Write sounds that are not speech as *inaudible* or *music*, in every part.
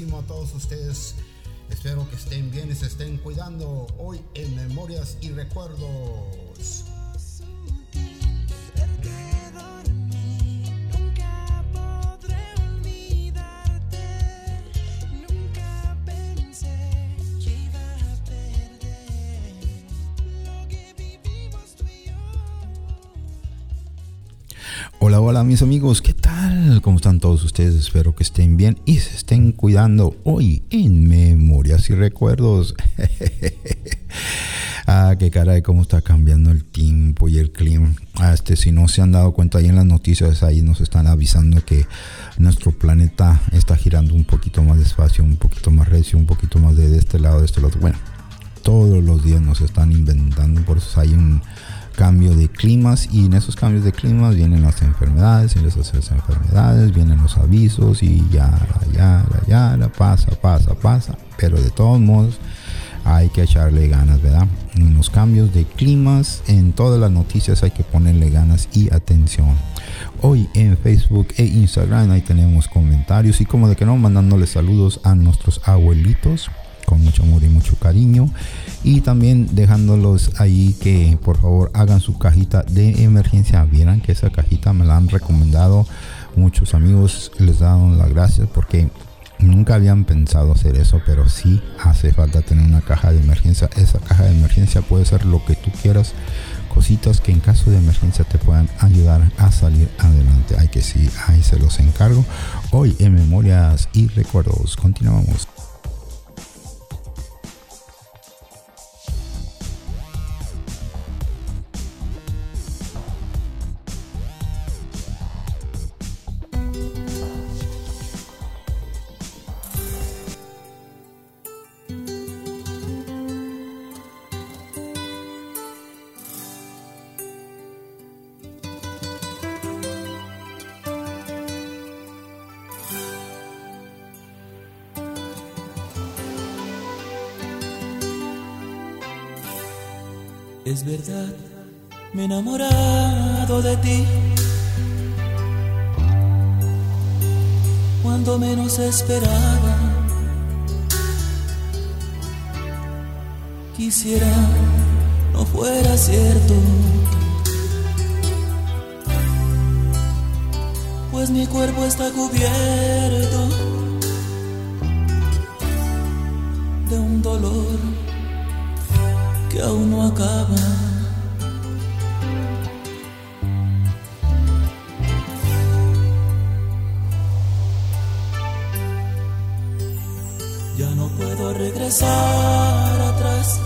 a todos ustedes. Espero que estén bien y se estén cuidando hoy en Memorias y Recuerdos. Hola, hola mis amigos, ¿qué tal? ¿Cómo están ustedes? Espero que estén bien y se estén cuidando hoy en Memorias y Recuerdos. *laughs* ah, qué caray, cómo está cambiando el tiempo y el clima. Ah, este, si no se han dado cuenta ahí en las noticias, ahí nos están avisando que nuestro planeta está girando un poquito más despacio, un poquito más recio, un poquito más de, de este lado, de este lado. Bueno, todos los días nos están inventando, por eso hay un cambio de climas y en esos cambios de climas vienen las enfermedades, y esas enfermedades vienen los avisos y ya, ya, ya, ya, pasa, pasa, pasa, pero de todos modos hay que echarle ganas, ¿verdad? En los cambios de climas, en todas las noticias hay que ponerle ganas y atención. Hoy en Facebook e Instagram ahí tenemos comentarios y como de que no, mandándole saludos a nuestros abuelitos con mucho amor y mucho cariño. Y también dejándolos ahí que por favor hagan su cajita de emergencia. Vieran que esa cajita me la han recomendado muchos amigos. Les dan las gracias porque nunca habían pensado hacer eso pero sí hace falta tener una caja de emergencia. Esa caja de emergencia puede ser lo que tú quieras. Cositas que en caso de emergencia te puedan ayudar a salir adelante. Hay que sí ahí se los encargo. Hoy en memorias y recuerdos continuamos Es verdad, me he enamorado de ti. Cuando menos esperaba, quisiera no fuera cierto. Pues mi cuerpo está cubierto de un dolor que aún no acaba. Ya no puedo regresar atrás.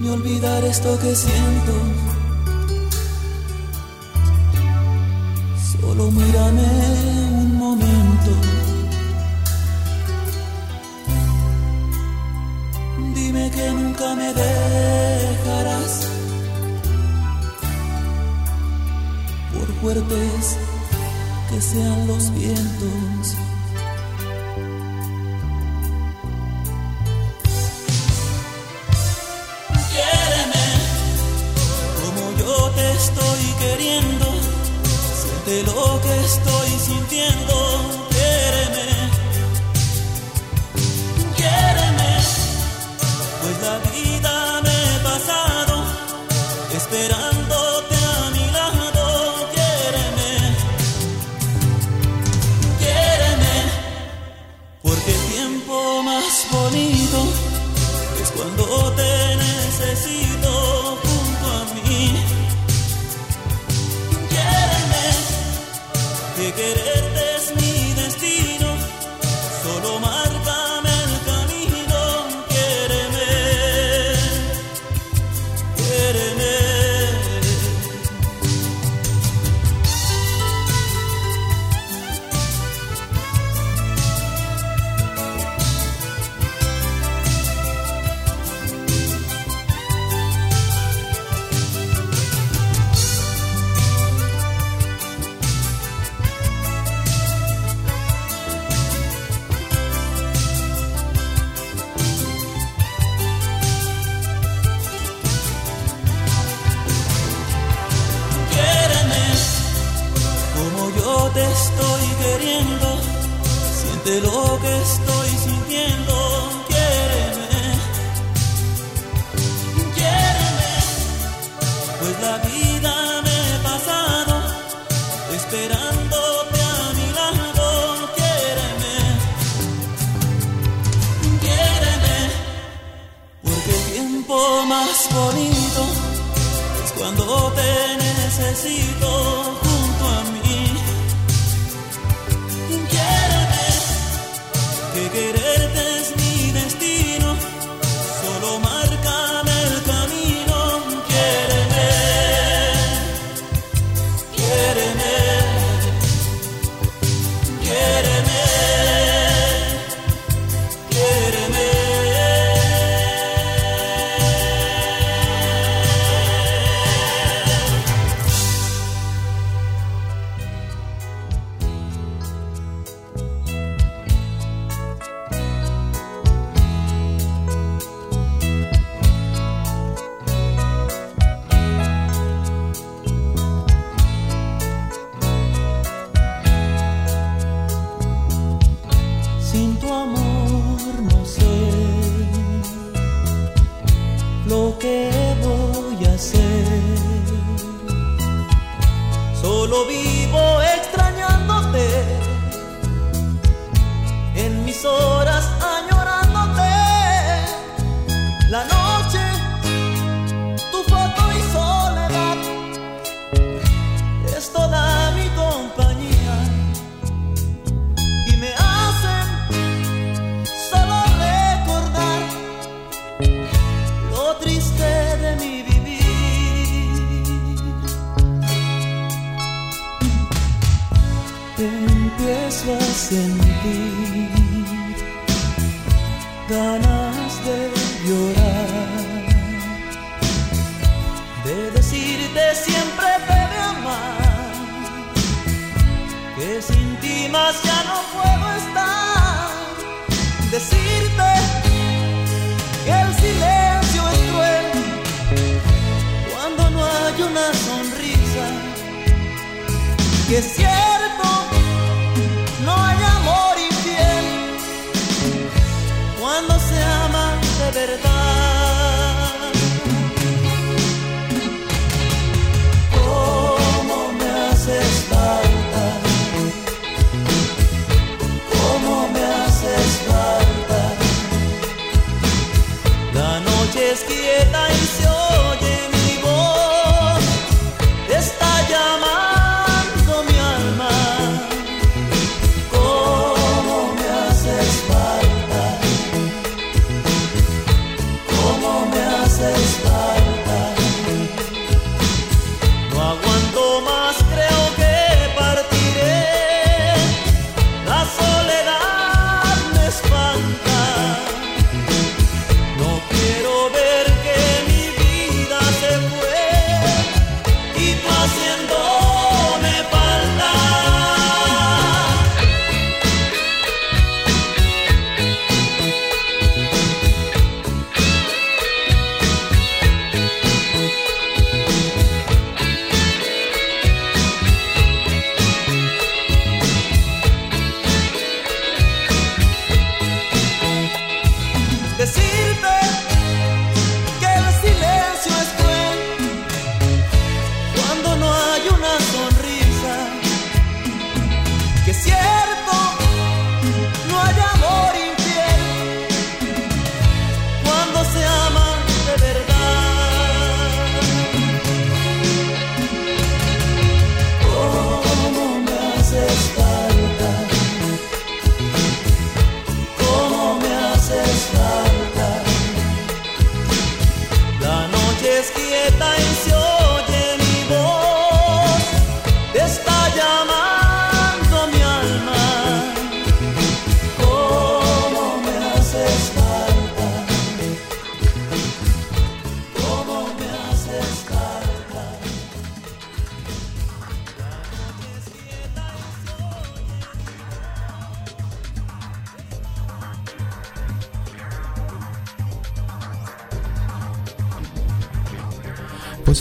Ni olvidar esto que siento. Solo mírame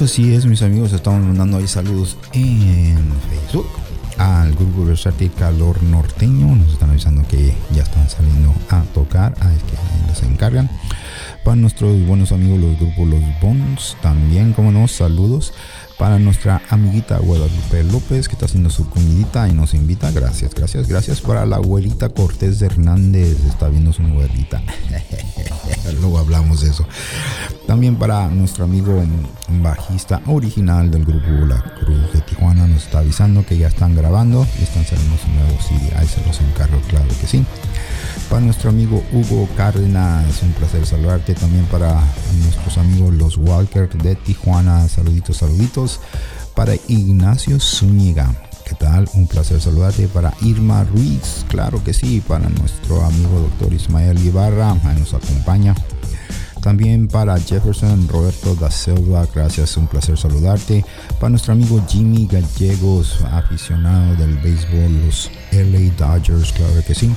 así es, mis amigos, estamos mandando ahí saludos en Facebook. al grupo versátil Calor Norteño, nos están avisando que ya están saliendo a tocar, ah, es que los encargan. Para nuestros buenos amigos los grupos Los Bones, también como no, saludos. Para nuestra amiguita Guadalupe López que está haciendo su comidita y nos invita, gracias, gracias, gracias. Para la abuelita Cortés Hernández, está viendo su abuelita. *laughs* Luego hablamos de eso. También para nuestro amigo bajista original del grupo La Cruz de Tijuana, nos está avisando que ya están grabando y están saliendo su nuevo CD. Ahí se los encargo, claro que sí. Para nuestro amigo Hugo Cárdenas, un placer saludarte. También para nuestros amigos los Walker de Tijuana, saluditos, saluditos. Para Ignacio Zúñiga, Un placer saludarte. Para Irma Ruiz, claro que sí. Para nuestro amigo doctor Ismael Ibarra, ahí nos acompaña. También para Jefferson Roberto da Silva, gracias, un placer saludarte. Para nuestro amigo Jimmy Gallegos, aficionado del béisbol, los LA Dodgers, claro que sí.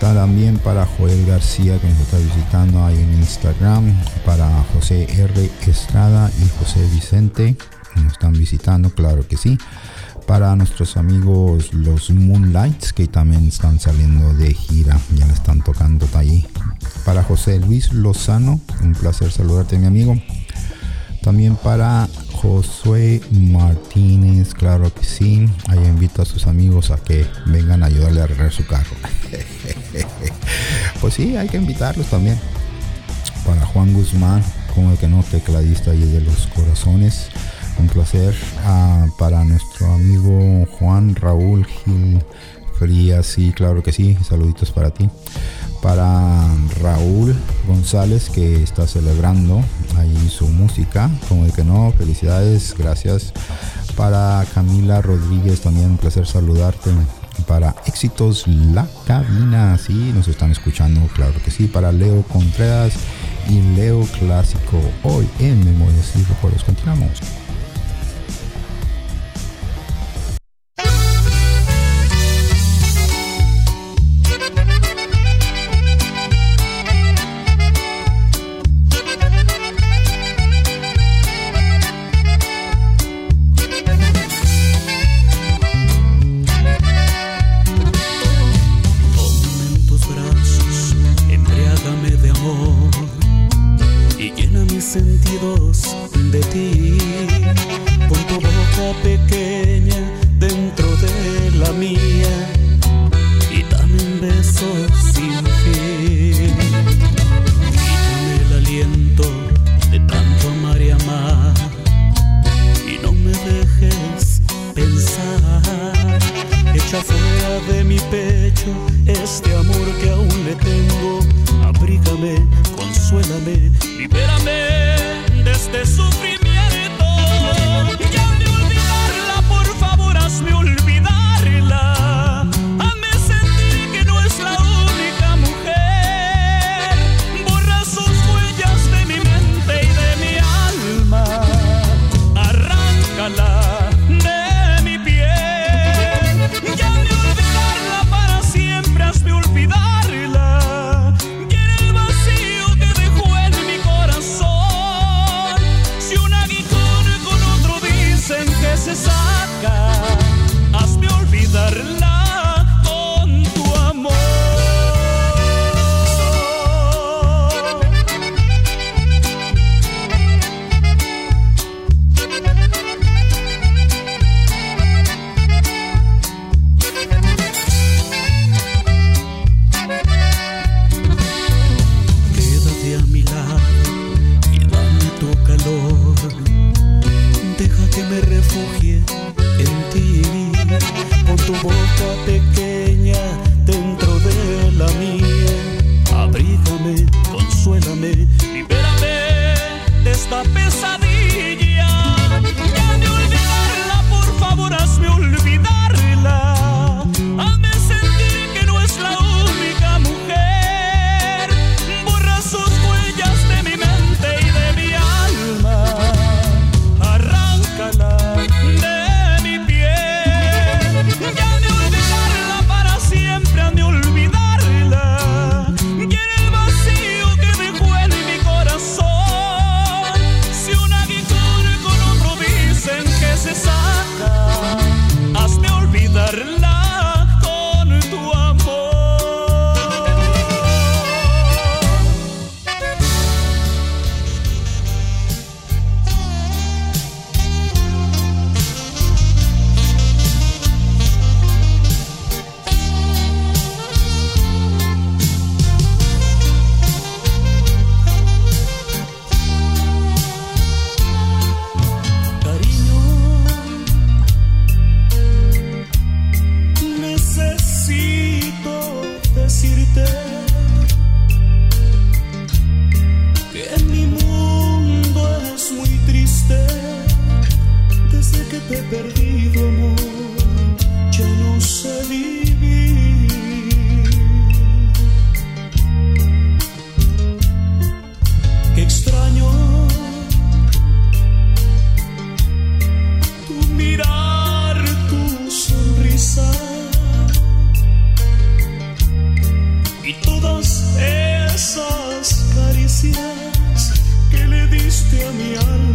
También para Joel García que nos está visitando ahí en Instagram. Para José R. Estrada y José Vicente nos están visitando, claro que sí. Para nuestros amigos los Moonlights que también están saliendo de gira, ya la están tocando ahí. Para José Luis Lozano, un placer saludarte mi amigo. También para Josué Martínez, claro que sí. Ahí invito a sus amigos a que vengan a ayudarle a arreglar su carro. *laughs* pues sí, hay que invitarlos también. Para Juan Guzmán, como el que no, tecladista y de los corazones. Un placer. Ah, para nuestro amigo Juan Raúl Gil Frías, sí, claro que sí. Saluditos para ti para Raúl González que está celebrando ahí su música, como el que no, felicidades, gracias. Para Camila Rodríguez también un placer saludarte. Para Éxitos La Cabina, sí, nos están escuchando, claro que sí. Para Leo Contreras y Leo Clásico, hoy en Memorias y Recuerdos, continuamos. Bye. Mía. Y dame un beso diste a mi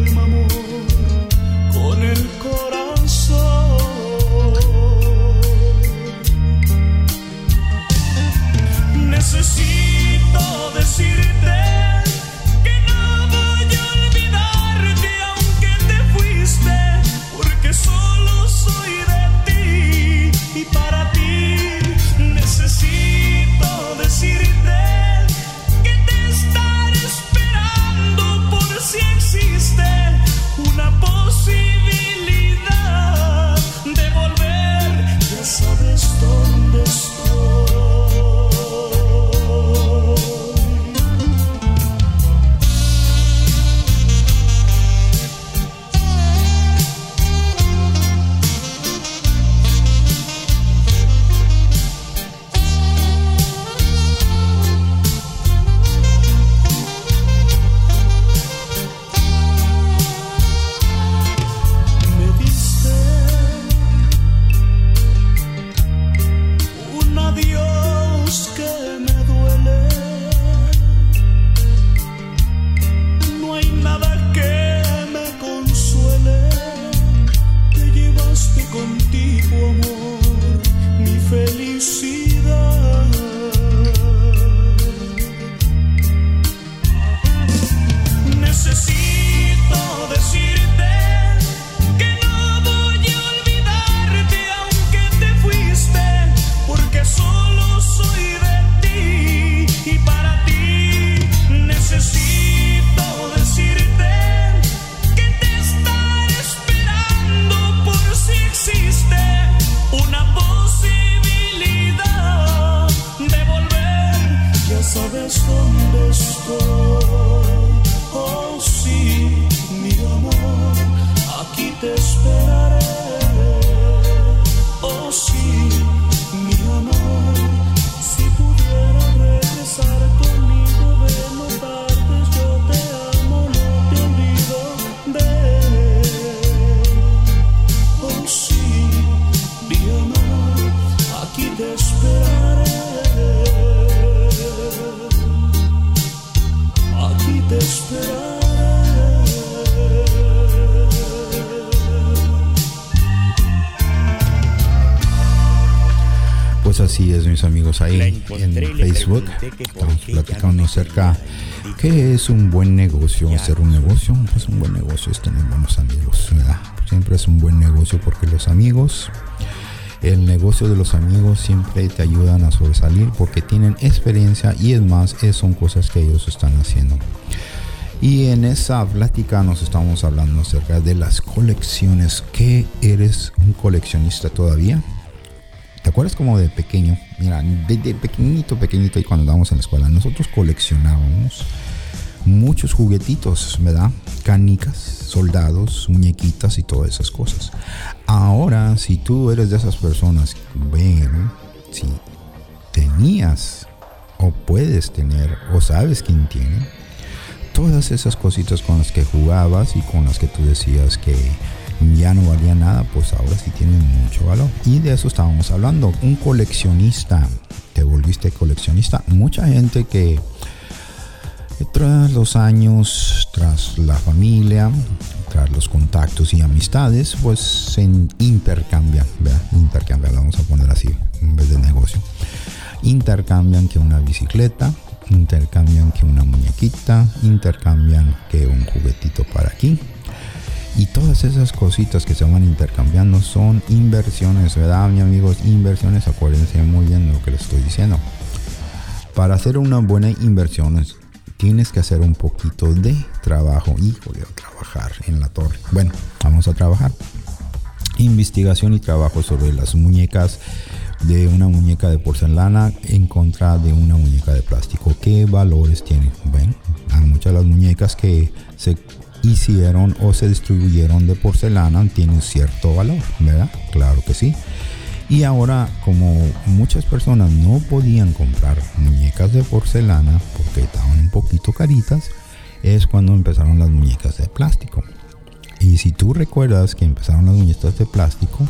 acerca qué es un buen negocio, hacer un negocio. Pues un buen negocio es tener buenos amigos, ¿verdad? Siempre es un buen negocio porque los amigos, el negocio de los amigos siempre te ayudan a sobresalir porque tienen experiencia y es más, son cosas que ellos están haciendo. Y en esa plática nos estamos hablando acerca de las colecciones. ¿Qué eres un coleccionista todavía? ¿Te acuerdas como de pequeño? Mira, desde pequeñito, pequeñito, y cuando estábamos en la escuela, nosotros coleccionábamos muchos juguetitos, ¿verdad? Canicas, soldados, muñequitas y todas esas cosas. Ahora, si tú eres de esas personas, ven, si tenías o puedes tener o sabes quién tiene, todas esas cositas con las que jugabas y con las que tú decías que ya no valía nada, pues ahora sí tienen mucho valor. Y de eso estábamos hablando. Un coleccionista, te volviste coleccionista. Mucha gente que tras los años, tras la familia, mostrar los contactos y amistades, pues se intercambian, ¿verdad? Intercambian, lo vamos a poner así, en vez de negocio. Intercambian que una bicicleta, intercambian que una muñequita, intercambian que un juguetito para aquí. Y todas esas cositas que se van intercambiando son inversiones, ¿verdad, mi amigos? Inversiones, acuérdense muy bien de lo que les estoy diciendo. Para hacer una buena inversión tienes que hacer un poquito de trabajo. Híjole, a trabajar en la torre. Bueno, vamos a trabajar. Investigación y trabajo sobre las muñecas de una muñeca de porcelana en contra de una muñeca de plástico. ¿Qué valores tienen? Bueno, hay muchas de las muñecas que se hicieron o se distribuyeron de porcelana tienen cierto valor, ¿verdad? Claro que sí. Y ahora, como muchas personas no podían comprar muñecas de porcelana porque estaban un poquito caritas, es cuando empezaron las muñecas de plástico. Y si tú recuerdas que empezaron las muñecas de plástico,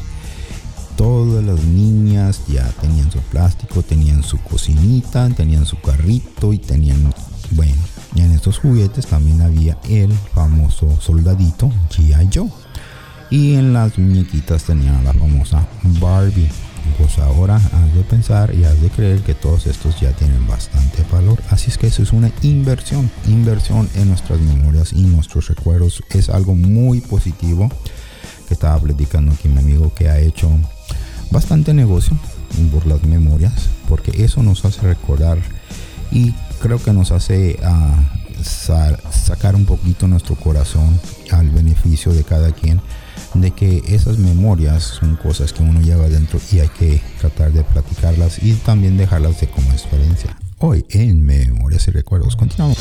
todas las niñas ya tenían su plástico, tenían su cocinita, tenían su carrito y tenían, bueno, en estos juguetes también había el famoso soldadito G.I. Joe. Y en las muñequitas tenían la famosa Barbie. Pues ahora has de pensar y has de creer que todos estos ya tienen bastante valor. Así es que eso es una inversión. Inversión en nuestras memorias y nuestros recuerdos. Es algo muy positivo que estaba platicando aquí mi amigo que ha hecho bastante negocio por las memorias. Porque eso nos hace recordar y creo que nos hace uh, sa sacar un poquito nuestro corazón al beneficio de cada quien de que esas memorias son cosas que uno lleva dentro y hay que tratar de platicarlas y también dejarlas de como experiencia. Hoy en Memorias y Recuerdos continuamos.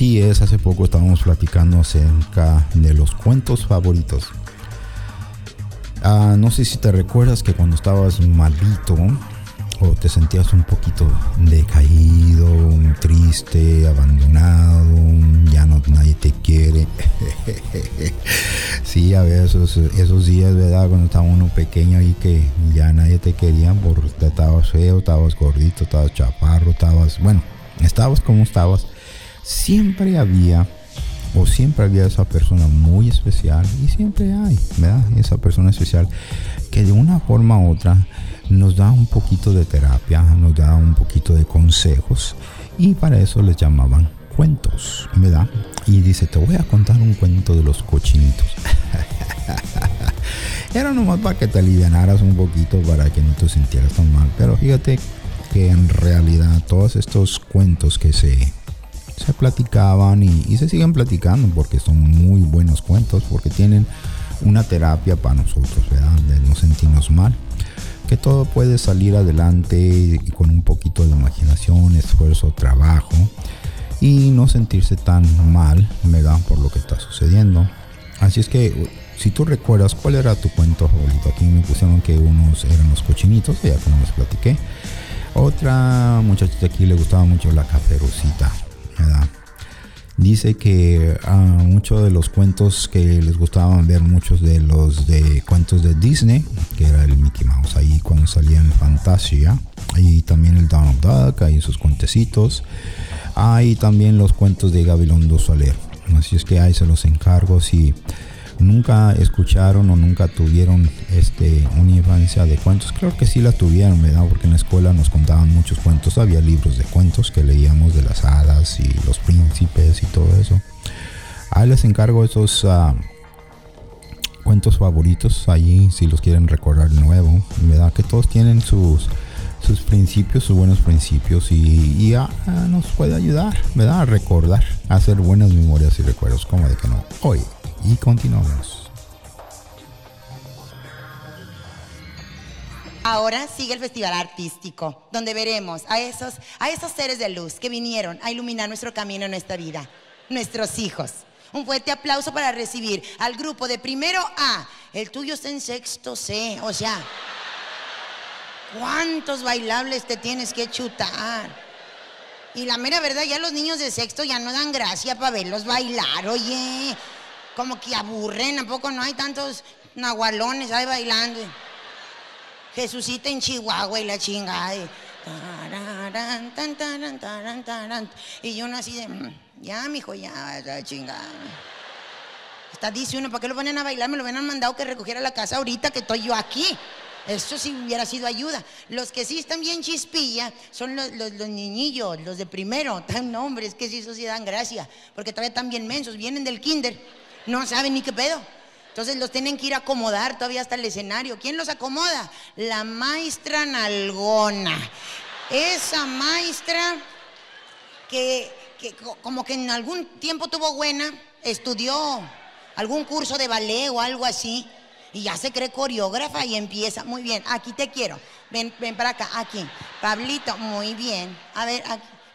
Así es, hace poco estábamos platicando acerca de los cuentos favoritos. Ah, no sé si te recuerdas que cuando estabas malito o te sentías un poquito decaído, triste, abandonado, ya no nadie te quiere. *laughs* sí, a ver, esos, esos días, ¿verdad? Cuando estaba uno pequeño y que ya nadie te quería porque estabas feo, estabas gordito, estabas chaparro, estabas, bueno, estabas como estabas. Siempre había o siempre había esa persona muy especial y siempre hay. Esa persona especial que de una forma u otra nos da un poquito de terapia, nos da un poquito de consejos y para eso les llamaban cuentos, ¿verdad? Y dice, te voy a contar un cuento de los cochinitos. *laughs* Era nomás para que te alivianaras un poquito, para que no te sintieras tan mal. Pero fíjate que en realidad todos estos cuentos que se se platicaban y, se siguen platicando porque son muy buenos cuentos, porque tienen una terapia para nosotros, ¿verdad? De no sentirnos mal. Que todo puede salir adelante con un poquito de imaginación, esfuerzo, trabajo y no sentirse tan mal, ¿verdad? Por lo que está sucediendo. Así es que si tú recuerdas cuál era tu cuento favorito, aquí me pusieron que unos eran los cochinitos, ya como les platiqué. Otra muchachita aquí le gustaba mucho la caperucita. Dice que a muchos de los cuentos que les gustaban ver, muchos de los de cuentos de Disney, que era el Mickey Mouse, ahí cuando salía en Fantasia, y también el Donald Duck, ahí sus cuentecitos, hay también los cuentos de Gabilondo Soler. Así es que ahí se los encargo. Si nunca escucharon o nunca tuvieron este, una infancia de cuentos. Creo que sí la tuvieron, ¿verdad? Porque en la escuela nos contaban muchos cuentos. Había libros de cuentos que leíamos de las hadas y los príncipes y todo eso. Ahí les encargo esos ah, cuentos favoritos allí, si los quieren recordar de nuevo. ¿Verdad? Que todos tienen sus sus principios, sus buenos principios y, ah, nos puede ayudar, ¿verdad? A recordar, hacer buenas memorias y recuerdos, como de que no. Hoy y continuamos. Ahora sigue el festival artístico, donde veremos a esos, a esos seres de luz que vinieron a iluminar nuestro camino en esta vida, nuestros hijos. Un fuerte aplauso para recibir al grupo de primero A. El tuyo está en sexto C, o sea, ¿cuántos bailables te tienes que chutar? Y la mera verdad, ya los niños de sexto ya no dan gracia para verlos bailar, oye como que aburren, ¿a poco no hay tantos nahualones ahí bailando? Jesucita en Chihuahua y la chingada. Y, yo no así de, mm, ya, mijo, ya, ya chingada. Está dice uno, ¿para qué lo ponen a bailar? Me lo hubieran mandado que recogiera la casa ahorita que estoy yo aquí. Eso sí hubiera sido ayuda. Los que sí están bien chispilla son los, los, niñillos, los de primero. *laughs* Tan nombres que sí, eso sí dan gracia. Porque todavía están bien mensos, vienen del kinder no saben ni qué pedo. Entonces los tienen que ir a acomodar todavía hasta el escenario. ¿Quién los acomoda? La maestra Nalgona. Esa maestra que, como que en algún tiempo tuvo buena, estudió algún curso de ballet o algo así. Y ya se cree coreógrafa y empieza. Muy bien, aquí te quiero. Ven, ven para acá, aquí. Pablito, muy bien. A ver.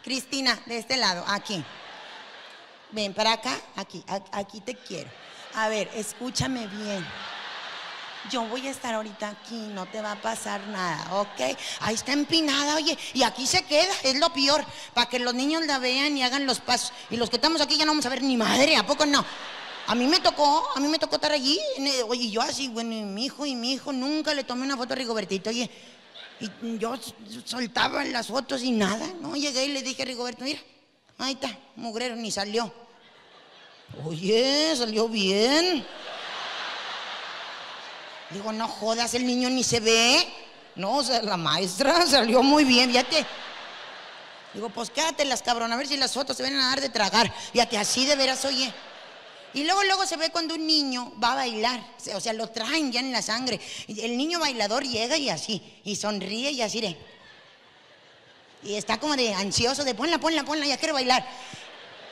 Cristina, de este lado, aquí. Ven para acá, aquí, aquí te quiero. A ver, escúchame bien. Yo voy a estar ahorita aquí, no te va a pasar nada, ¿ok? Ahí está empinada, oye, y aquí se queda, es lo peor, para que los niños la vean y hagan los pasos. Y los que estamos aquí ya no vamos a ver ni madre, ¿a poco no? A mí me tocó, a mí me tocó estar allí, oye, yo así, bueno, y mi hijo y mi hijo nunca le tomé una foto a Rigobertito, oye, y yo soltaba las fotos y nada, ¿no? Llegué y le dije a Rigoberto, mira, ahí está, mugrero, ni salió. Oye, salió bien. Digo, no jodas, el niño ni se ve. No, o sea, la maestra salió muy bien, fíjate. Digo, pues las cabrón, a ver si las fotos se ven a dar de tragar. Fíjate, así de veras, oye. Y luego, luego se ve cuando un niño va a bailar, o sea, lo traen ya en la sangre. El niño bailador llega y así, y sonríe y así de. Y está como de ansioso, de ponla, ponla, ponla, ya quiero bailar.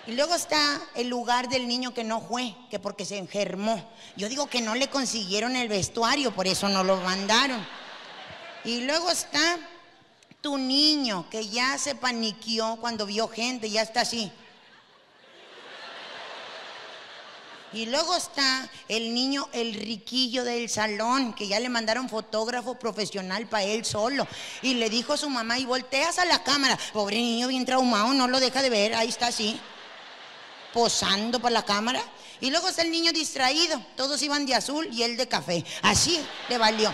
Y luego está el lugar del niño que no fue, que porque se enfermó. Yo digo que no le consiguieron el vestuario, por eso no lo mandaron. Y luego está tu niño que ya se paniqueó cuando vio gente, ya está así. Y luego está el niño, el riquillo del salón, que ya le mandaron fotógrafo profesional para él solo. Y le dijo a su mamá, y volteas a la cámara. Pobre niño, bien traumado, no lo deja de ver, ahí está así, posando para la cámara. Y luego está el niño distraído, todos iban de azul y él de café. Así le valió.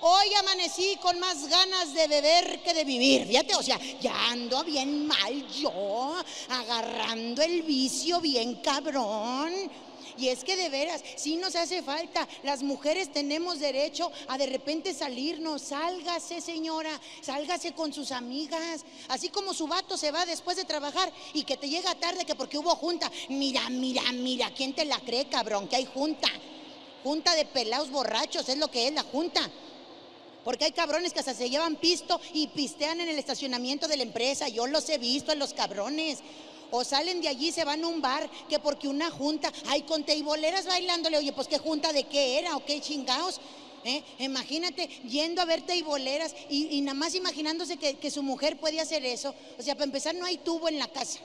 Hoy amanecí con más ganas de beber que de vivir. Fíjate, o sea, ya ando bien mal yo, agarrando el vicio bien cabrón. Y es que de veras, sí nos hace falta. Las mujeres tenemos derecho a de repente salirnos. Sálgase, señora, sálgase con sus amigas. Así como su vato se va después de trabajar y que te llega tarde que porque hubo junta. Mira, mira, mira, ¿quién te la cree, cabrón? Que hay junta. Junta de pelados borrachos, es lo que es la junta. Porque hay cabrones que hasta se llevan pisto y pistean en el estacionamiento de la empresa. Yo los he visto a los cabrones. O salen de allí se van a un bar que porque una junta, ay, con teiboleras bailándole, oye, pues qué junta de qué era o qué chingados. ¿Eh? Imagínate yendo a ver teiboleras y, y nada más imaginándose que, que su mujer puede hacer eso. O sea, para empezar, no hay tubo en la casa.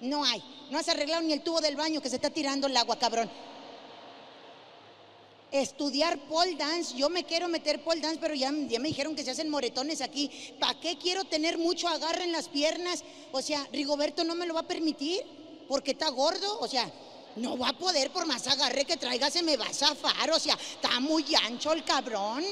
No hay. No has arreglado ni el tubo del baño que se está tirando el agua, cabrón estudiar pole dance. Yo me quiero meter pole dance, pero ya, me dijeron que se hacen moretones aquí. ¿Para qué quiero tener mucho agarre en las piernas? O sea, Rigoberto no me lo va a permitir porque está gordo. O sea, no va a poder por más agarre que traiga, se me va a zafar. O sea, está muy ancho el cabrón.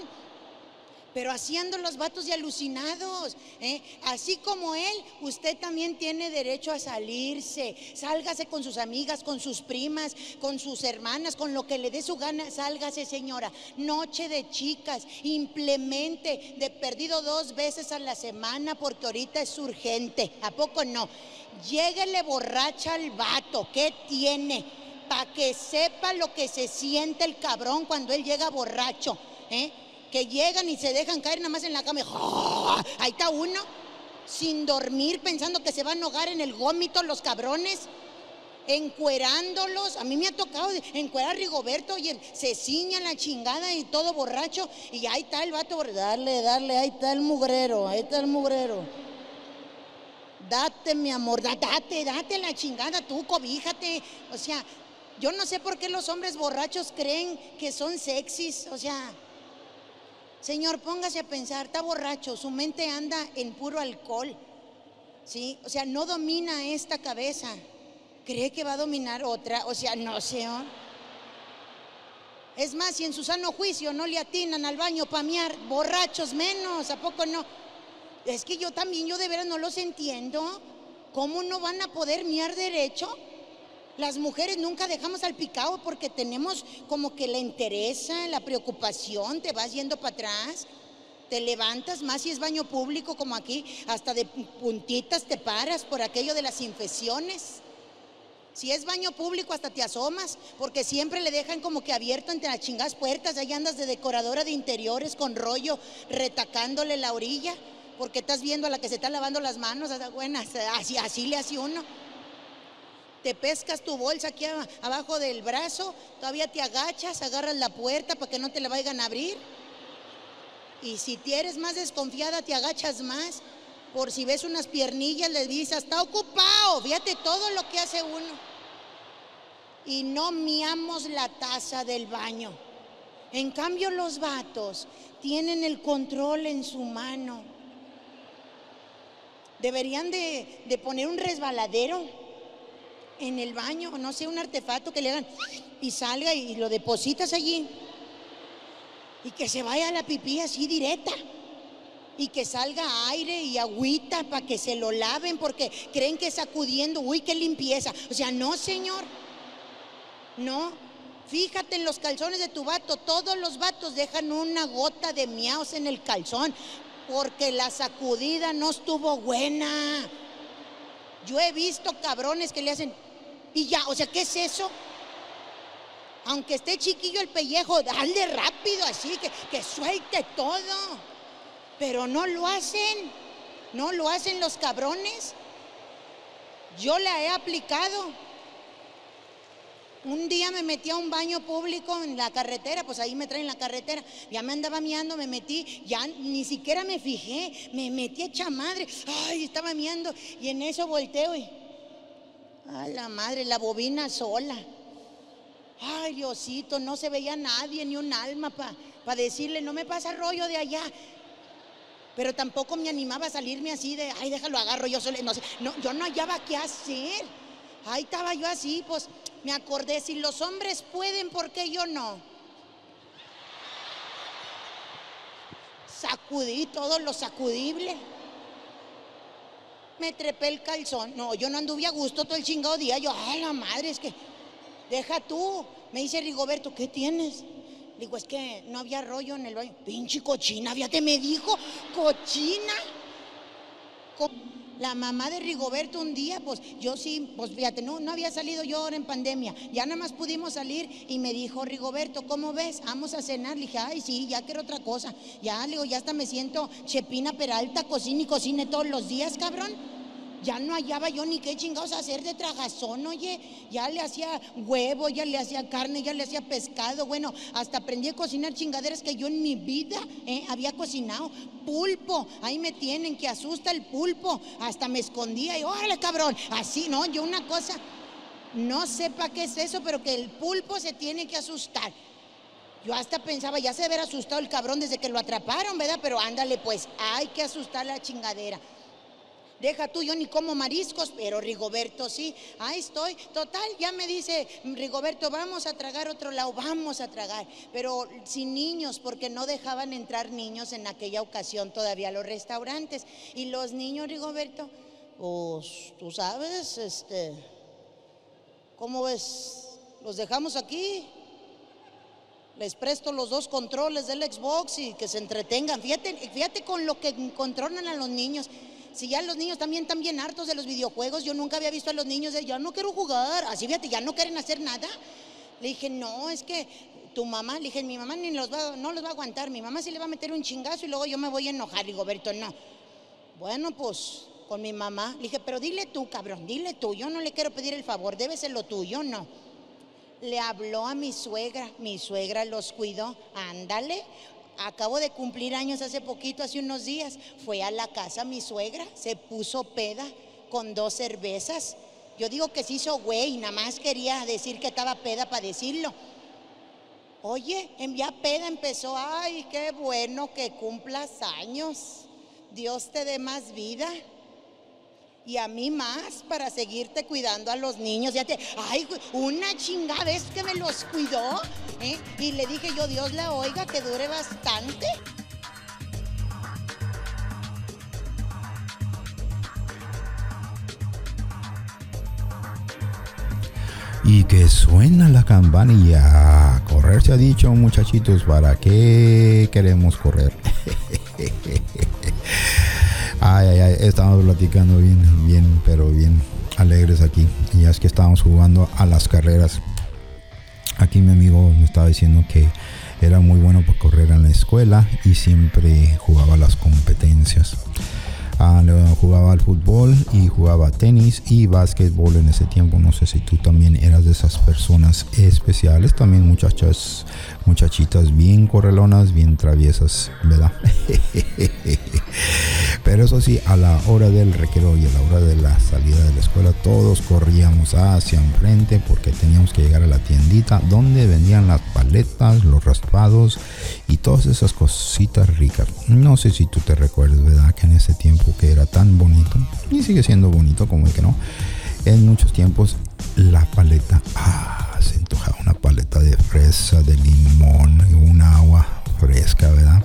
Pero haciendo los vatos de alucinados. ¿eh? Así como él, usted también tiene derecho a salirse. Sálgase con sus amigas, con sus primas, con sus hermanas, con lo que le dé su gana. Sálgase, señora. Noche de chicas. Implemente de perdido dos veces a la semana porque ahorita es urgente. ¿A poco no? Lléguele borracha al vato. ¿Qué tiene? Para que sepa lo que se siente el cabrón cuando él llega borracho. ¿eh? Que llegan y se dejan caer nada más en la cama. y ¡ah! Ahí está uno, sin dormir, pensando que se van a ahogar en el gómito los cabrones, encuerándolos. A mí me ha tocado encuerar a Rigoberto y se ciña la chingada y todo borracho. Y ahí está el vato, darle, darle, ahí está el mugrero, ahí está el mugrero. Date, mi amor, da- date, date la chingada, tú cobíjate. O sea, yo no sé por qué los hombres borrachos creen que son sexys. O sea, Señor, póngase a pensar, está borracho, su mente anda en puro alcohol. ¿Sí? O sea, no domina esta cabeza. Cree que va a dominar otra. O sea, no, señor. Es más, si en su sano juicio no le atinan al baño para miar, borrachos menos, ¿a poco no? Es que yo también, yo de veras no los entiendo. ¿Cómo no van a poder miar derecho? Las mujeres nunca dejamos al picado porque tenemos como que la interesa, la preocupación, te vas yendo para atrás, te levantas más si es baño público como aquí, hasta de puntitas te paras por aquello de las infecciones. Si es baño público hasta te asomas, porque siempre le dejan como que abierto entre las chingadas puertas, ahí andas de decoradora de interiores con rollo retacándole la orilla, porque estás viendo a la que se está lavando las manos, buenas, así, así le hace uno te pescas tu bolsa aquí aba- abajo del brazo, todavía te agachas, agarras la puerta para que no te la vayan a abrir. Y si eres más desconfiada, te agachas más. Por si ves unas piernillas, le dices, está ocupado. Fíjate todo lo que hace uno. Y no miamos la taza del baño. En cambio, los vatos tienen el control en su mano. Deberían de, de poner un resbaladero en el baño, no sé, un artefacto que le hagan y salga y lo depositas allí. Y que se vaya a la pipí así directa. Y que salga aire y agüita para que se lo laven porque creen que sacudiendo, uy, qué limpieza. O sea, no, señor. No. Fíjate en los calzones de tu vato. Todos los vatos dejan una gota de miaos en el calzón porque la sacudida no estuvo buena. Yo he visto cabrones que le hacen, y ya, o sea, ¿qué es eso? Aunque esté chiquillo el pellejo, dale rápido así, que, que suelte todo. Pero no lo hacen, no lo hacen los cabrones. Yo la he aplicado. Un día me metí a un baño público en la carretera, pues ahí me traen la carretera. Ya me andaba miando, me metí, ya ni siquiera me fijé, me metí hecha madre. Ay, estaba miando y en eso volteo y. A la madre, la bobina sola. Ay, Diosito, no se veía nadie, ni un alma para decirle, no me pasa rollo de allá. Pero tampoco me animaba a salirme así de, ay, déjalo, agarro yo solo. No, no, yo no hallaba qué hacer. Ahí estaba yo así, pues me acordé, si los hombres pueden, ¿por qué yo no? Sacudí todo lo sacudible. Me trepé el calzón. No, yo no anduve a gusto todo el chingado día. Yo, ay, la madre, es que, deja tú. Me dice Rigoberto, ¿qué tienes? Digo, es que no había rollo en el baño. Pinche cochina, fíjate, me dijo, cochina. Co- La mamá de Rigoberto un día, pues yo sí, pues fíjate, no, no había salido yo ahora en pandemia. Ya nada más pudimos salir y me dijo Rigoberto, ¿cómo ves? Vamos a cenar. Le dije, ay, sí, ya quiero otra cosa. Ya, le digo, ya hasta me siento Chepina Peralta, cocina y cocine todos los días, cabrón. Ya no hallaba yo ni qué chingados hacer de tragazón, oye. Ya le hacía huevo, ya le hacía carne, ya le hacía pescado. Bueno, hasta aprendí a cocinar chingaderas que yo en mi vida eh, había cocinado. Pulpo, ahí me tienen, que asusta el pulpo. Hasta me escondía y órale, cabrón. Así, ¿no? Yo una cosa, no sé para qué es eso, pero que el pulpo se tiene que asustar. Yo hasta pensaba, ya se haber asustado el cabrón desde que lo atraparon, ¿verdad? Pero ándale, pues, hay que asustar la chingadera. Deja tú, yo ni como mariscos, pero Rigoberto sí. Ahí estoy. Total, ya me dice Rigoberto, vamos a tragar otro lado, vamos a tragar. Pero sin niños, porque no dejaban entrar niños en aquella ocasión todavía a los restaurantes. Y los niños, Rigoberto, pues tú sabes, este, ¿cómo ves? ¿Los dejamos aquí? Les presto los dos controles del Xbox y que se entretengan. Fíjate, fíjate con lo que controlan a los niños. Si ya los niños también están bien hartos de los videojuegos, yo nunca había visto a los niños de ya no quiero jugar. Así fíjate, ya no quieren hacer nada. Le dije, no, es que tu mamá, le dije, mi mamá ni los va, no los va a aguantar. Mi mamá sí le va a meter un chingazo y luego yo me voy a enojar. Rigoberto, no. Bueno, pues con mi mamá. Le dije, pero dile tú, cabrón, dile tú. Yo no le quiero pedir el favor, debe lo tuyo, no. Le habló a mi suegra, mi suegra los cuidó. Ándale, acabo de cumplir años hace poquito, hace unos días. Fue a la casa mi suegra, se puso peda con dos cervezas. Yo digo que se hizo güey, nada más quería decir que estaba peda para decirlo. Oye, ya peda empezó, ay, qué bueno que cumplas años. Dios te dé más vida y a mí más para seguirte cuidando a los niños. Ya te, ay, una chingada vez que me los cuidó, ¿eh? Y le dije yo, Dios la oiga, que dure bastante. Y que suena la campana y a correr se ha dicho, muchachitos, ¿para qué queremos correr? *laughs* ay, ay, ay, estamos platicando bien, bien, pero bien alegres aquí. Y es que estábamos jugando a las carreras. Aquí mi amigo me estaba diciendo que era muy bueno para correr en la escuela y siempre jugaba las competencias. Ah, jugaba al fútbol y jugaba tenis y básquetbol en ese tiempo. No sé si tú también eras de esas personas especiales. También muchachas, muchachitas bien correlonas, bien traviesas, ¿verdad? *laughs* Pero eso sí, a la hora del recreo y a la hora de la salida de la escuela, todos corríamos hacia enfrente porque teníamos que llegar a la tiendita donde vendían las paletas, los raspados y todas esas cositas ricas. No sé si tú te recuerdas, ¿verdad? Que en ese tiempo que era tan bonito y sigue siendo bonito como el que no. En muchos tiempos la paleta, ah, se antojaba una paleta de fresa, de limón, un agua fresca, ¿verdad?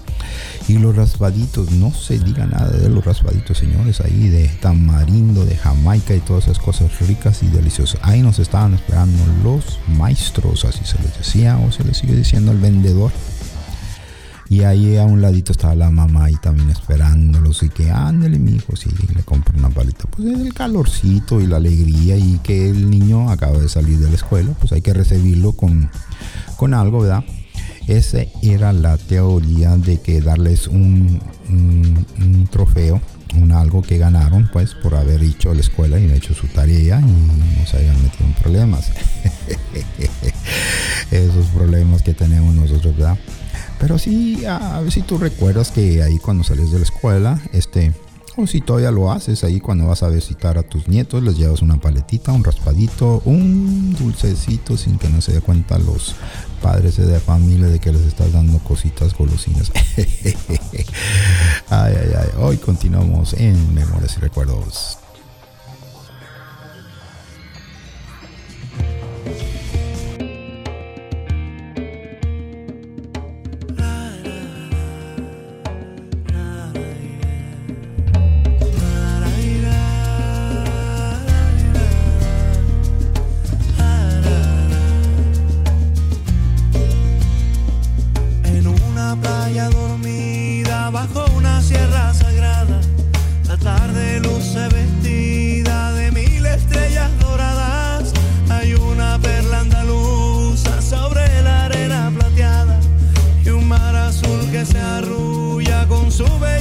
Y los raspaditos, no se diga nada de los raspaditos, señores, ahí de tamarindo, de Jamaica y todas esas cosas ricas y deliciosas. Ahí nos estaban esperando los maestros, así se les decía, o se les sigue diciendo el vendedor. Y ahí a un ladito estaba la mamá ahí también esperándolos y que ándale mi hijo, si le compro una palita. Pues es el calorcito y la alegría y que el niño acaba de salir de la escuela, pues hay que recibirlo con, con algo, ¿verdad? Esa era la teoría de que darles un, un, un trofeo, un algo que ganaron, pues por haber hecho la escuela y hecho su tarea y no se hayan metido en problemas. *laughs* Esos problemas que tenemos nosotros, ¿verdad? Pero sí, a, ver si tú recuerdas que ahí cuando sales de la escuela, este, o si todavía lo haces, ahí cuando vas a visitar a tus nietos, les llevas una paletita, un raspadito, un dulcecito, sin que no se dé cuenta los padres de la familia de que les estás dando cositas golosinas. *laughs* ay, ay, ay. Hoy continuamos en Memorias y Recuerdos. sube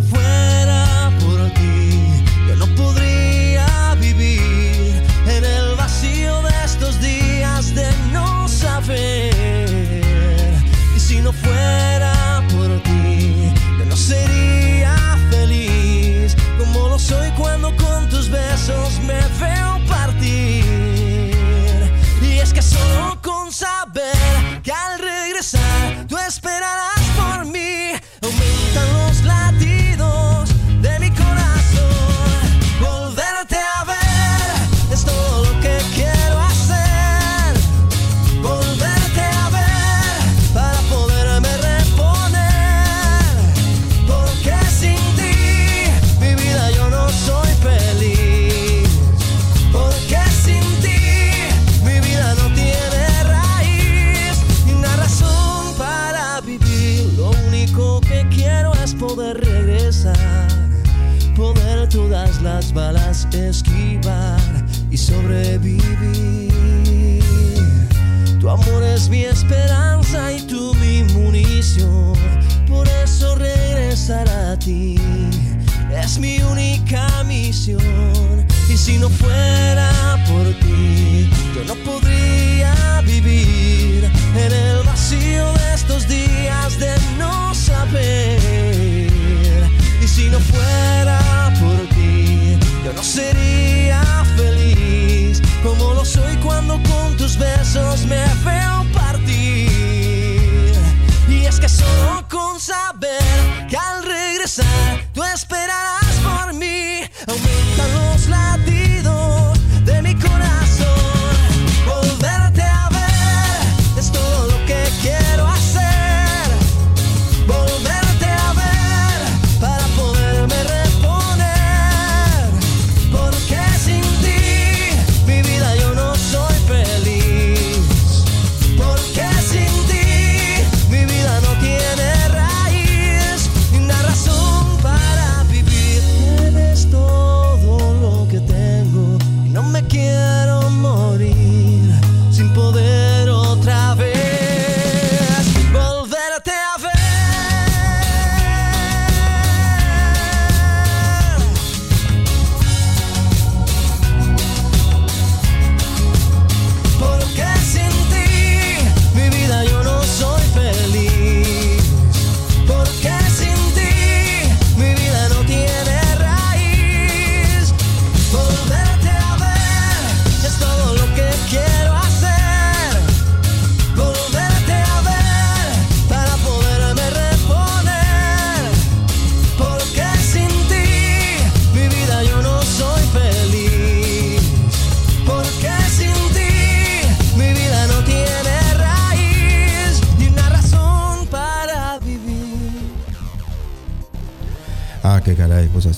of when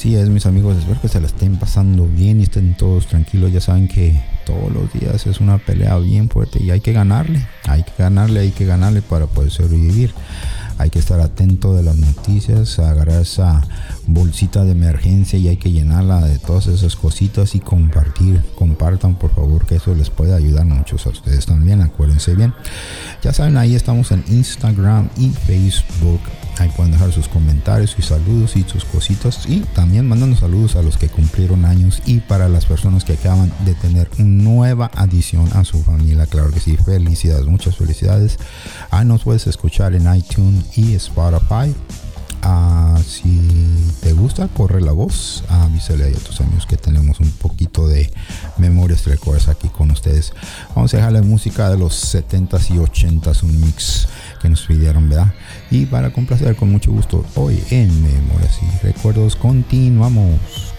así es, mis amigos. Espero que se la estén pasando bien y estén todos tranquilos. Ya saben que todos los días es una pelea bien fuerte y hay que ganarle. Hay que ganarle, hay que ganarle para poder sobrevivir. Hay que estar atento de las noticias, agarrar esa bolsita de emergencia y hay que llenarla de todas esas cositas y compartir. Compartan, por favor, que eso les puede ayudar mucho a ustedes también. Acuérdense bien. Ya saben, ahí estamos en Instagram y Facebook. Ahí pueden dejar sus comentarios y saludos y sus cositas. Y también mandando saludos a los que cumplieron años y para las personas que acaban de tener una nueva adición a su familia. Claro que sí, felicidades, muchas felicidades. Ahí nos puedes escuchar en iTunes y Spotify. Ah, si te gusta, corre la voz. Avísale a tus amigos que tenemos un poquito de memorias recuerdos aquí con ustedes. Vamos a dejarle música de los 70s y 80s, un mix que nos pidieron, ¿verdad? Y para complacer con mucho gusto, hoy en Memorias y Recuerdos continuamos.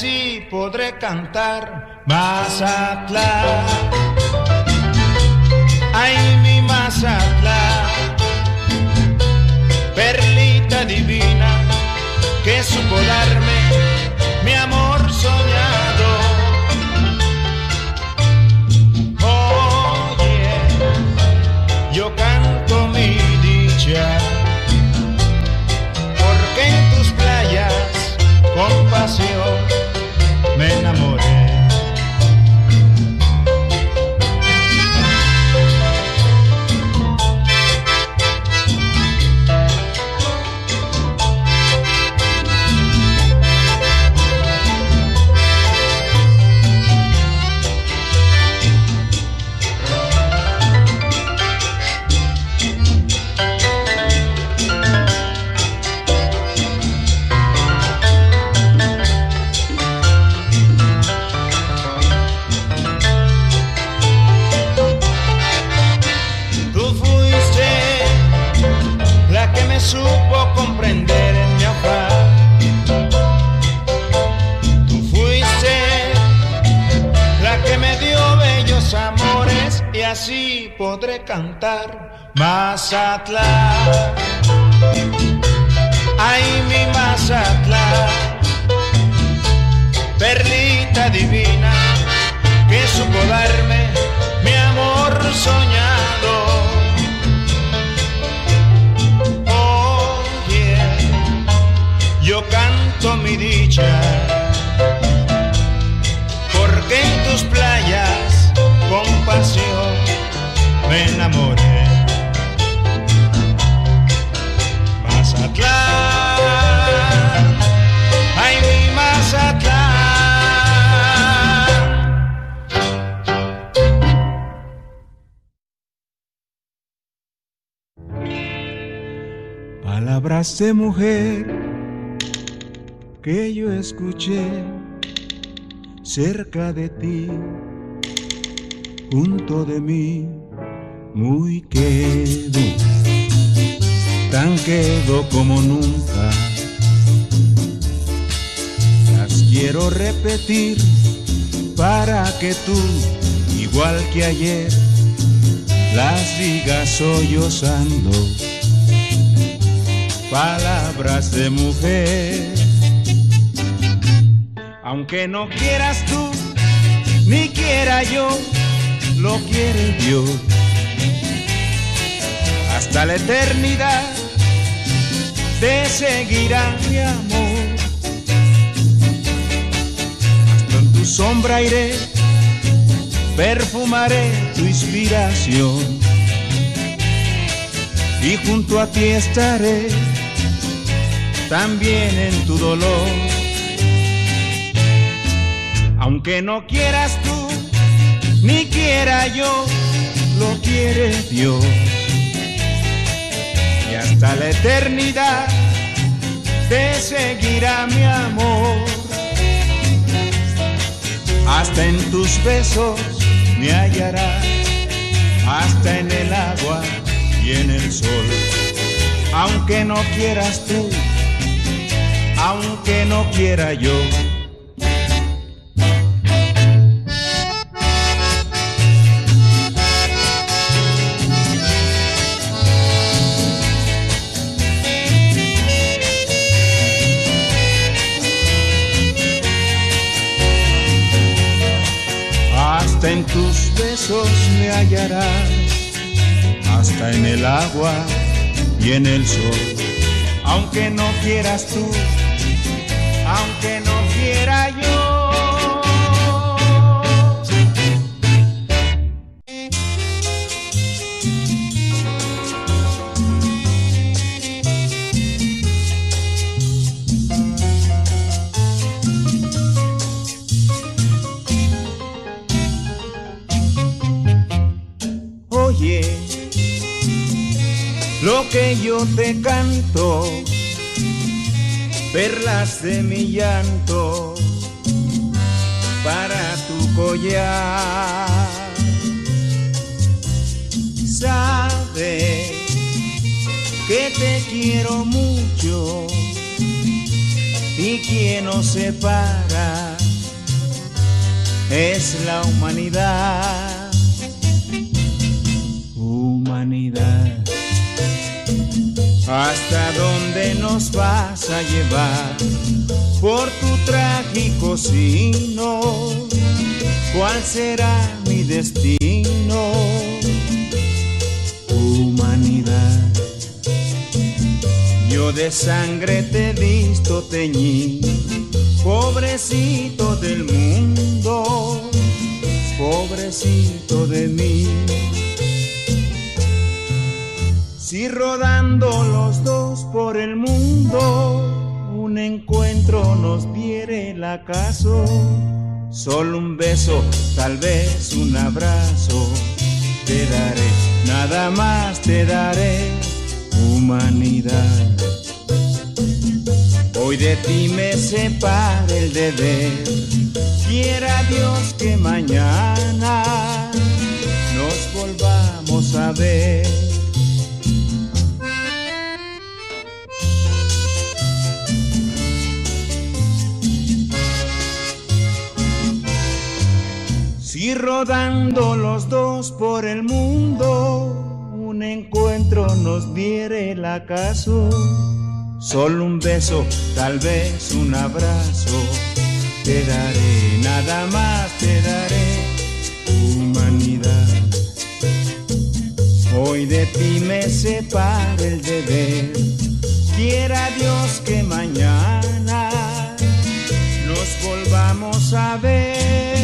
así podré cantar Mazatlán. Ay, mi Mazatlán, perlita divina que supo darme De mujer que yo escuché cerca de ti, junto de mí, muy quedo, tan quedo como nunca. Las quiero repetir para que tú, igual que ayer, las digas sollozando palabras de mujer. Aunque no quieras tú, ni quiera yo, lo quiere Dios. Hasta la eternidad te seguirá mi amor. En tu sombra iré, perfumaré tu inspiración y junto a ti estaré también en tu dolor. Aunque no quieras tú, ni quiera yo, lo quiere Dios. Y hasta la eternidad te seguirá mi amor. Hasta en tus besos me hallarás, hasta en el agua y en el sol. Aunque no quieras tú, aunque no quiera yo. Hasta en tus besos me hallarás hasta en el agua y en el sol. Aunque no quieras tú, aunque no quiera yo. Oye, lo que yo te canto, perlas de mi llanto para tu collar. Sabe que te quiero mucho y quien nos separa es la humanidad. Humanidad. ¿Hasta dónde nos vas a llevar por tu trágico sino? ¿Cuál será mi destino? Humanidad. Yo de sangre te he visto teñir, pobrecito del mundo, pobrecito de mí. Si rodando los dos por el mundo, un encuentro nos diere el acaso, solo un beso, tal vez un abrazo, te daré, nada más te daré, humanidad. Hoy de ti me separa el deber, quiera Dios que mañana nos volvamos a ver. Si rodando los dos por el mundo, un encuentro nos diere el acaso. Solo un beso, tal vez un abrazo, te daré, nada más te daré, humanidad. Hoy de ti me separa el deber, quiera Dios que mañana nos volvamos a ver.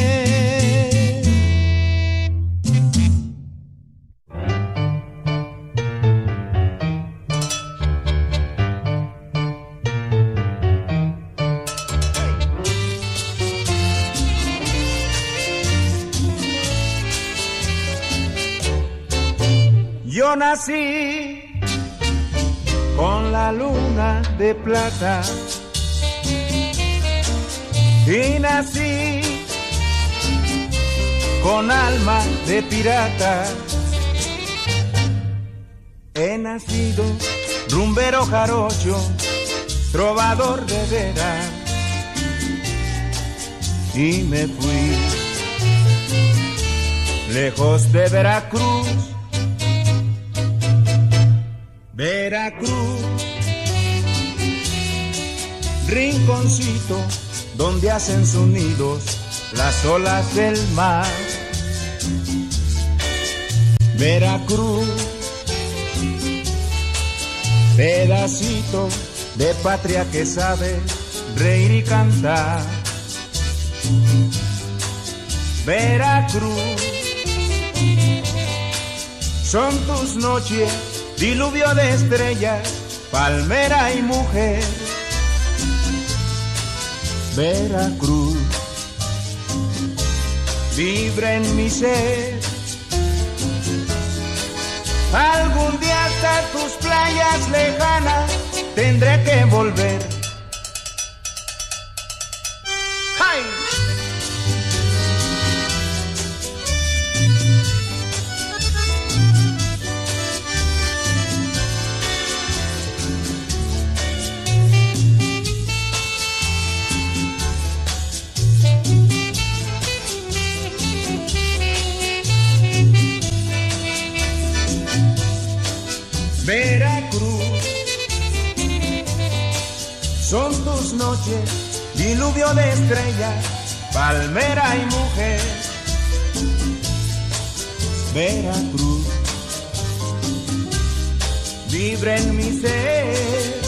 Nací con la luna de plata y nací con alma de pirata. He nacido rumbero jarocho, trovador de veras y me fui lejos de Veracruz Veracruz, rinconcito donde hacen sus nidos las olas del mar. Veracruz, pedacito de patria que sabe reír y cantar. Veracruz, son tus noches diluvio de estrellas, palmera y mujer. Veracruz, vibra en mi ser. Algún día hasta tus playas lejanas tendré que volver. Tus noches, diluvio de estrellas, palmera y mujer. Veracruz, vibra en mi ser.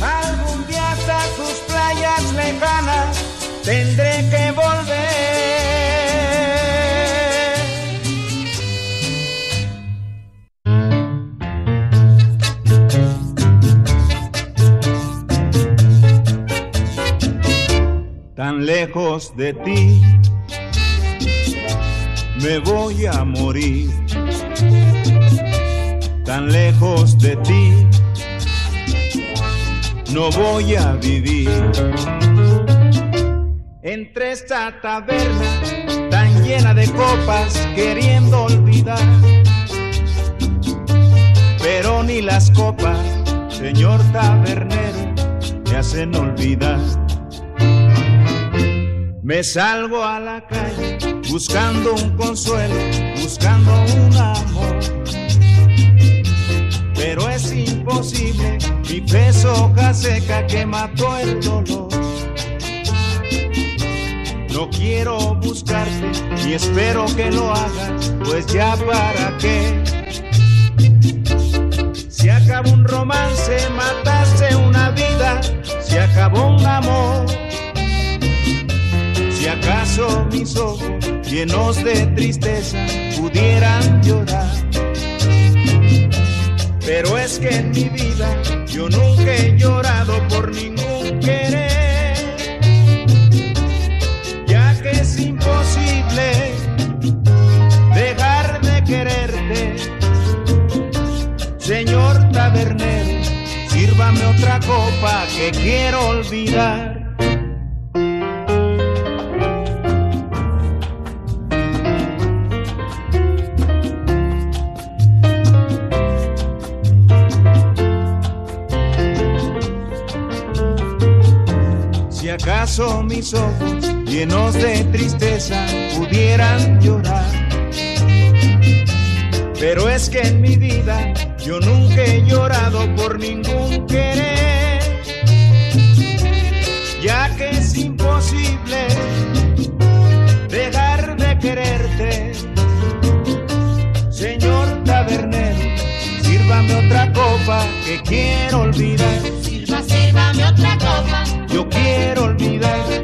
Algún día hasta tus playas lejanas tendré que volver. Lejos de ti, me voy a morir. Tan lejos de ti, no voy a vivir. Entre esta taberna tan llena de copas, queriendo olvidar. Pero ni las copas, señor tabernero, me hacen olvidar. Me salgo a la calle buscando un consuelo, buscando un amor. Pero es imposible, mi peso hoja seca que mató el dolor. No quiero buscarte y espero que lo hagas, pues ya para qué. Se acabó un romance, mataste una vida, se acabó un amor. Si acaso mis ojos llenos de tristeza pudieran llorar. Pero es que en mi vida yo nunca he llorado por ningún querer. Ya que es imposible dejar de quererte. Señor tabernero, sírvame otra copa que quiero olvidar. Acaso mis ojos llenos de tristeza pudieran llorar. Pero es que en mi vida yo nunca he llorado por ningún querer, ya que es imposible dejar de quererte. Señor tabernero, sírvame otra copa que quiero olvidar. Yo quiero olvidar,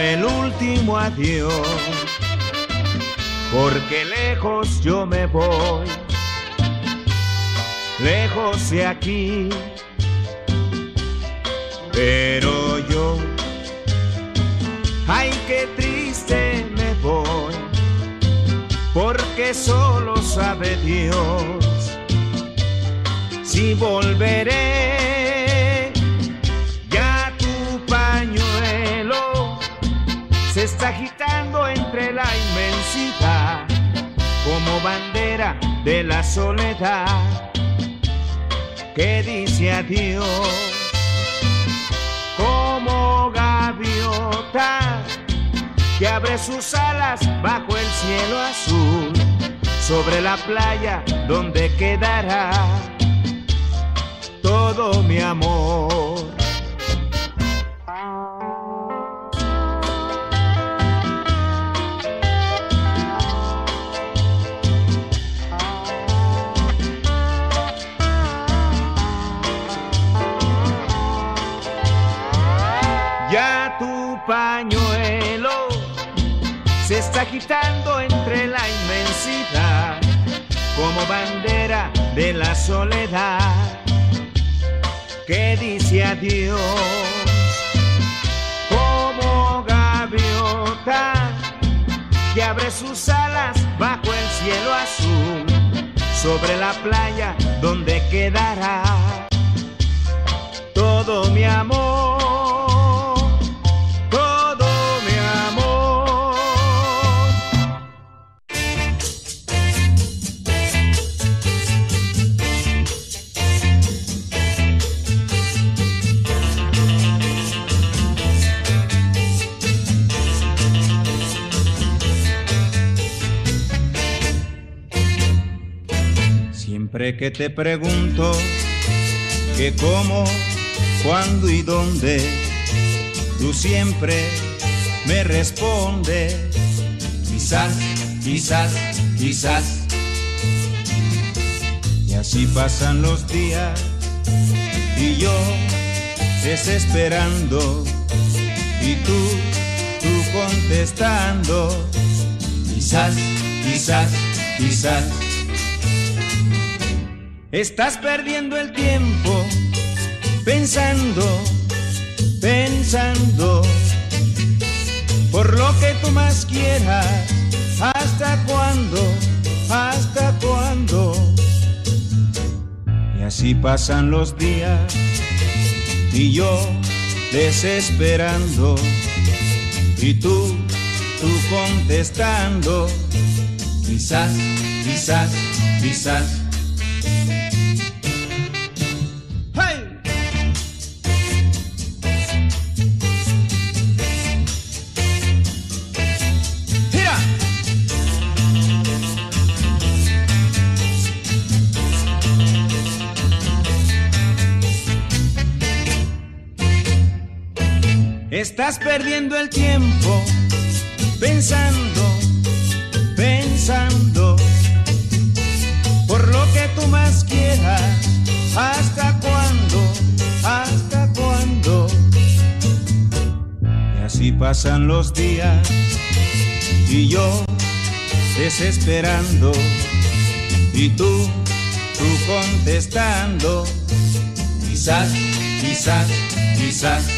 el último adiós. Porque lejos yo me voy, lejos de aquí, pero yo, ay qué triste me voy, porque solo sabe Dios. Si volveré, agitando entre la inmensidad como bandera de la soledad que dice adiós como gaviota que abre sus alas bajo el cielo azul sobre la playa donde quedará todo mi amor. Pañuelo. Se está agitando entre la inmensidad como bandera de la soledad. Que dice adiós como gaviota que abre sus alas bajo el cielo azul sobre la playa donde quedará todo mi amor, Siempre que te pregunto que cómo, cuándo y dónde, tú siempre me respondes, quizás, quizás, quizás. Y así pasan los días y yo desesperando y tú, tú contestando, quizás, quizás, quizás. Estás perdiendo el tiempo pensando, pensando por lo que tú más quieras. ¿Hasta cuándo? ¿Hasta cuándo? Y así pasan los días y yo desesperando y tú, tú contestando, quizás, quizás, quizás. Estás perdiendo el tiempo pensando, pensando por lo que tú más quieras. ¿Hasta cuándo? ¿Hasta cuándo? Y así pasan los días y yo desesperando y tú, tú contestando. Quizás, quizás, quizás,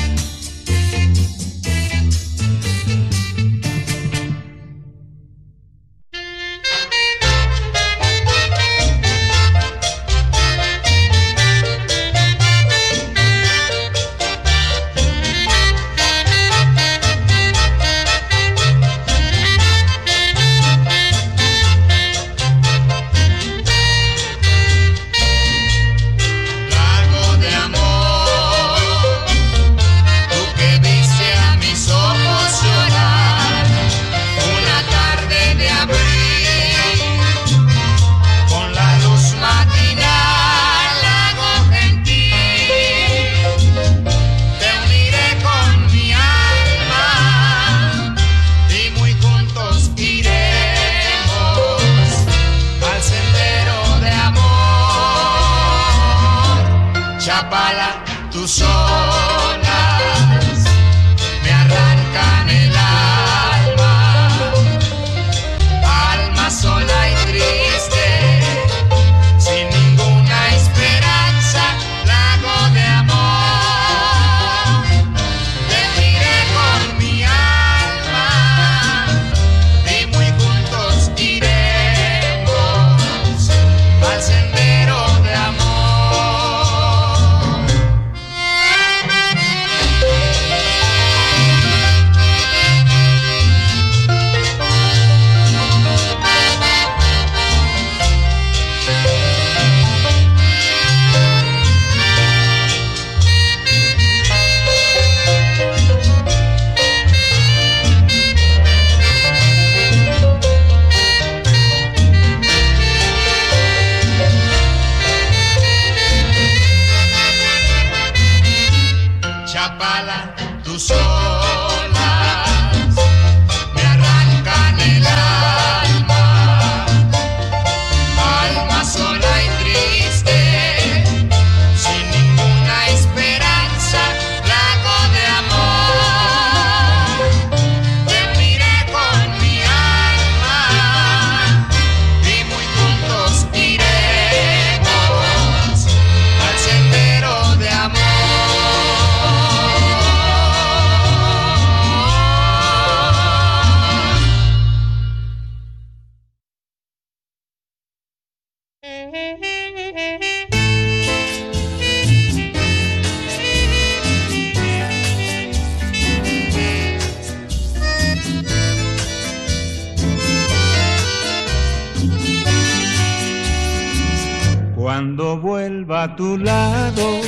A tu lado,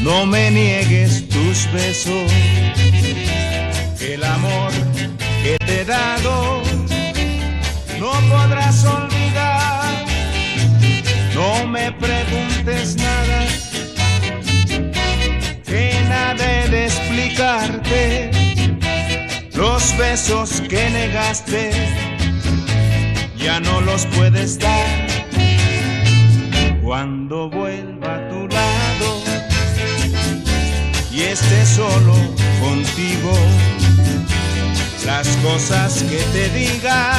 no me niegues tus besos, el amor que te he dado no podrás olvidar. No me preguntes nada, que nada de explicarte. Los besos que negaste ya no los puedes dar. Cuando vuelva a tu lado y esté solo contigo, las cosas que te diga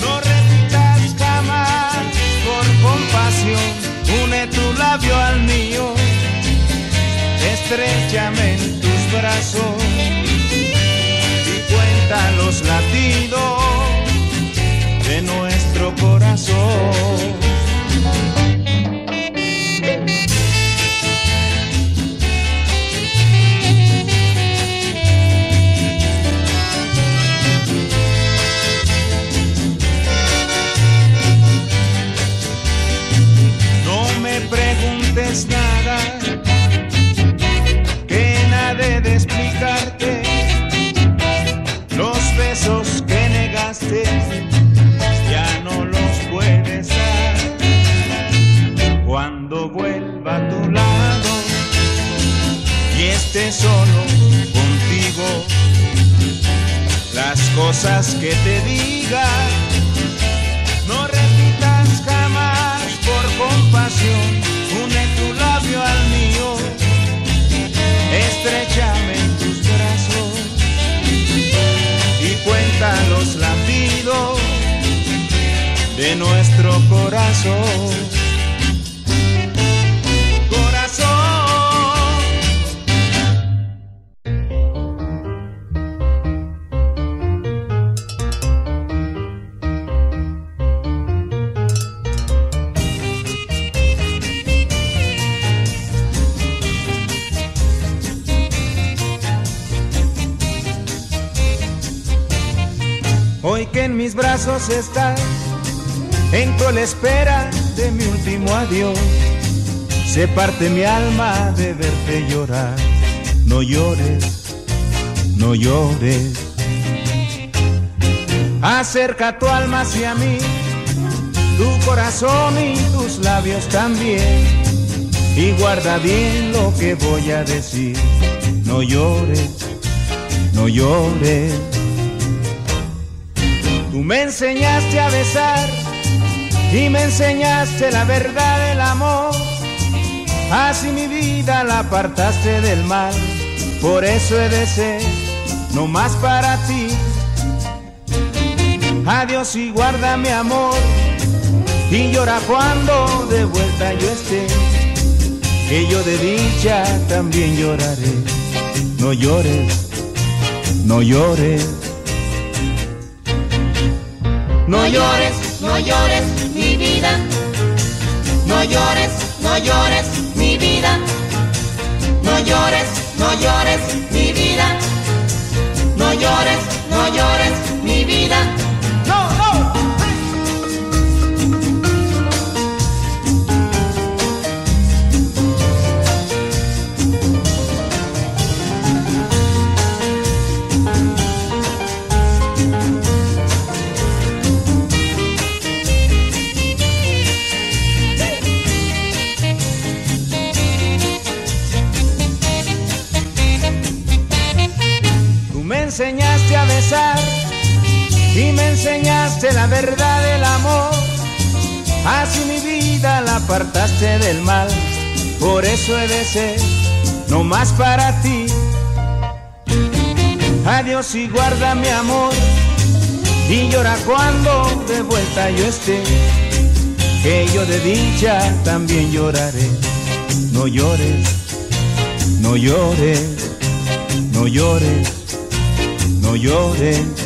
no repitas jamás por compasión. Une tu labio al mío, estrechame en tus brazos y cuenta los latidos de nuestro corazón. Solo contigo, las cosas que te diga no repitas jamás por compasión, une tu labio al mío, estrechame en tus brazos y cuenta los latidos de nuestro corazón. Mis brazos estás, entro a la espera de mi último adiós. Se parte mi alma de verte llorar. No llores, no llores. Acerca tu alma hacia mí, tu corazón y tus labios también. Y guarda bien lo que voy a decir. No llores, no llores. Me enseñaste a besar y me enseñaste la verdad del amor. Así mi vida la apartaste del mal, por eso he de ser no más para ti. Adiós y guarda mi amor y llora cuando de vuelta yo esté. Que yo de dicha también lloraré. No llores, no llores. No llores, no llores, mi vida. No llores, no llores, mi vida. No llores, no llores, mi vida. No llores, no llores, mi vida. Besar y me enseñaste la verdad del amor. Así mi vida la apartaste del mal, por eso he de ser no más para ti. Adiós y guarda mi amor y llora cuando de vuelta yo esté. Que yo de dicha también lloraré. No llores, no llores, no llores, no llores.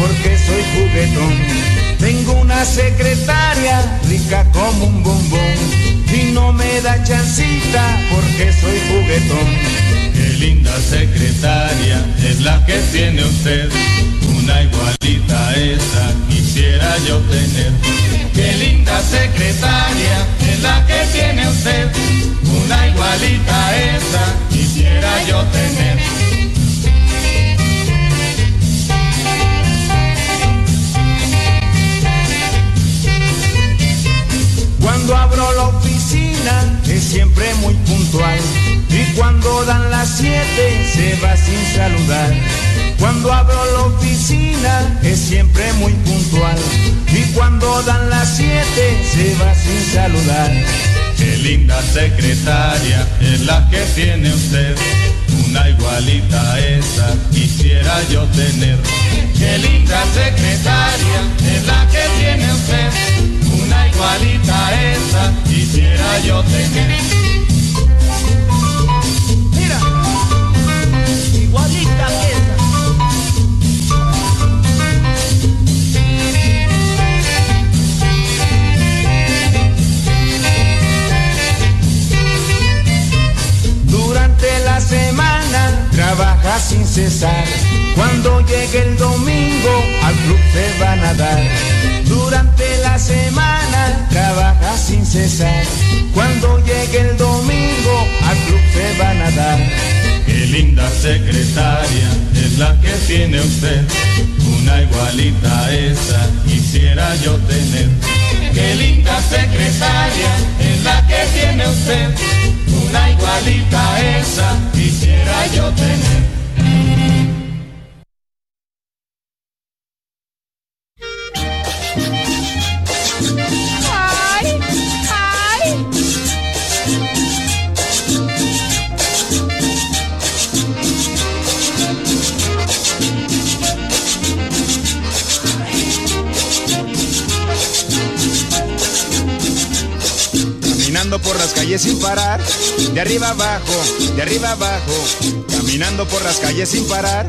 Porque soy juguetón. Tengo una secretaria rica como un bombón y no me da chancita porque soy juguetón. Qué linda secretaria es la que tiene usted, una igualita esa quisiera yo tener. Qué linda secretaria es la que tiene usted, una igualita esa quisiera yo tener. Abro la oficina es siempre muy puntual y cuando dan las siete se va sin saludar. Cuando abro la oficina es siempre muy puntual y cuando dan las siete se va sin saludar. Qué linda secretaria es la que tiene usted, una igualita esa quisiera yo tener. Qué linda secretaria es la que tiene usted, igualita esa quisiera yo tener. Mira, igualita esa. Durante la semana trabaja sin cesar. Cuando llegue el domingo al club se van a dar. Durante la semana trabaja sin cesar. Cuando llegue el domingo al club se van a dar. Qué linda secretaria es la que tiene usted, una igualita esa quisiera yo tener. Qué linda secretaria es la que tiene usted, una igualita esa quisiera yo tener. Caminando por las calles sin parar, de arriba abajo, de arriba abajo. Caminando por las calles sin parar,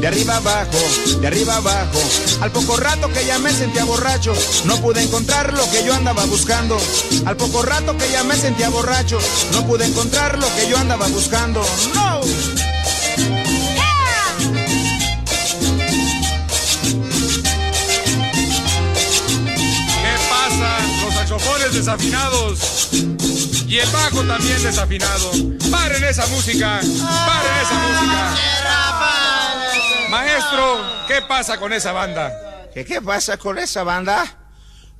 de arriba abajo, de arriba abajo. Al poco rato que ya me sentía borracho, no pude encontrar lo que yo andaba buscando. Al poco rato que ya me sentía borracho, no pude encontrar lo que yo andaba buscando. ¡No! ¿Qué pasa, los violines desafinados y el bajo también desafinado. Paren esa música, paren esa música. Maestro, ¿qué pasa con esa banda? ¿Qué, ¿Qué pasa con esa banda?